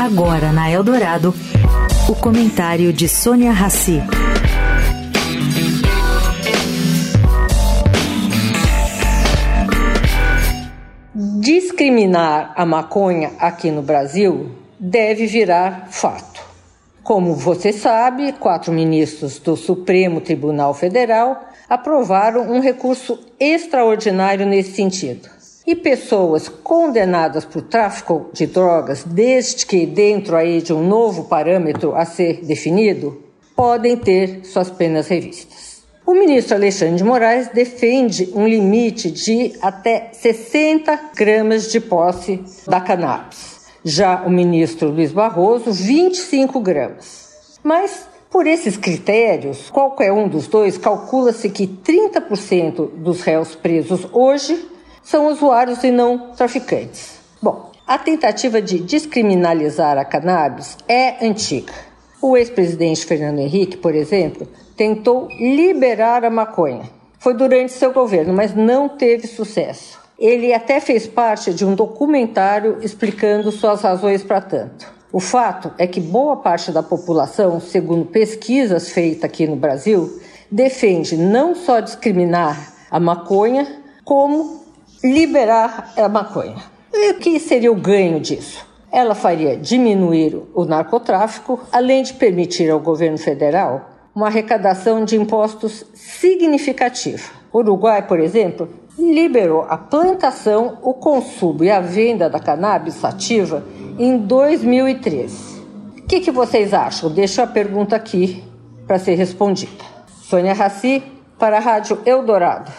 Agora na Eldorado, o comentário de Sônia Rassi. Discriminar a maconha aqui no Brasil deve virar fato. Como você sabe, quatro ministros do Supremo Tribunal Federal aprovaram um recurso extraordinário nesse sentido. E pessoas condenadas por tráfico de drogas, desde que dentro aí de um novo parâmetro a ser definido, podem ter suas penas revistas. O ministro Alexandre de Moraes defende um limite de até 60 gramas de posse da cannabis. Já o ministro Luiz Barroso, 25 gramas. Mas por esses critérios, qualquer um dos dois, calcula-se que 30% dos réus presos hoje são usuários e não traficantes. Bom, a tentativa de descriminalizar a cannabis é antiga. O ex-presidente Fernando Henrique, por exemplo, tentou liberar a maconha. Foi durante seu governo, mas não teve sucesso. Ele até fez parte de um documentário explicando suas razões para tanto. O fato é que boa parte da população, segundo pesquisas feitas aqui no Brasil, defende não só discriminar a maconha, como liberar a maconha. E o que seria o ganho disso? Ela faria diminuir o narcotráfico, além de permitir ao governo federal uma arrecadação de impostos significativa. O Uruguai, por exemplo, liberou a plantação, o consumo e a venda da cannabis sativa em 2013. O que, que vocês acham? Deixo a pergunta aqui para ser respondida. Sônia Raci, para a Rádio Eldorado.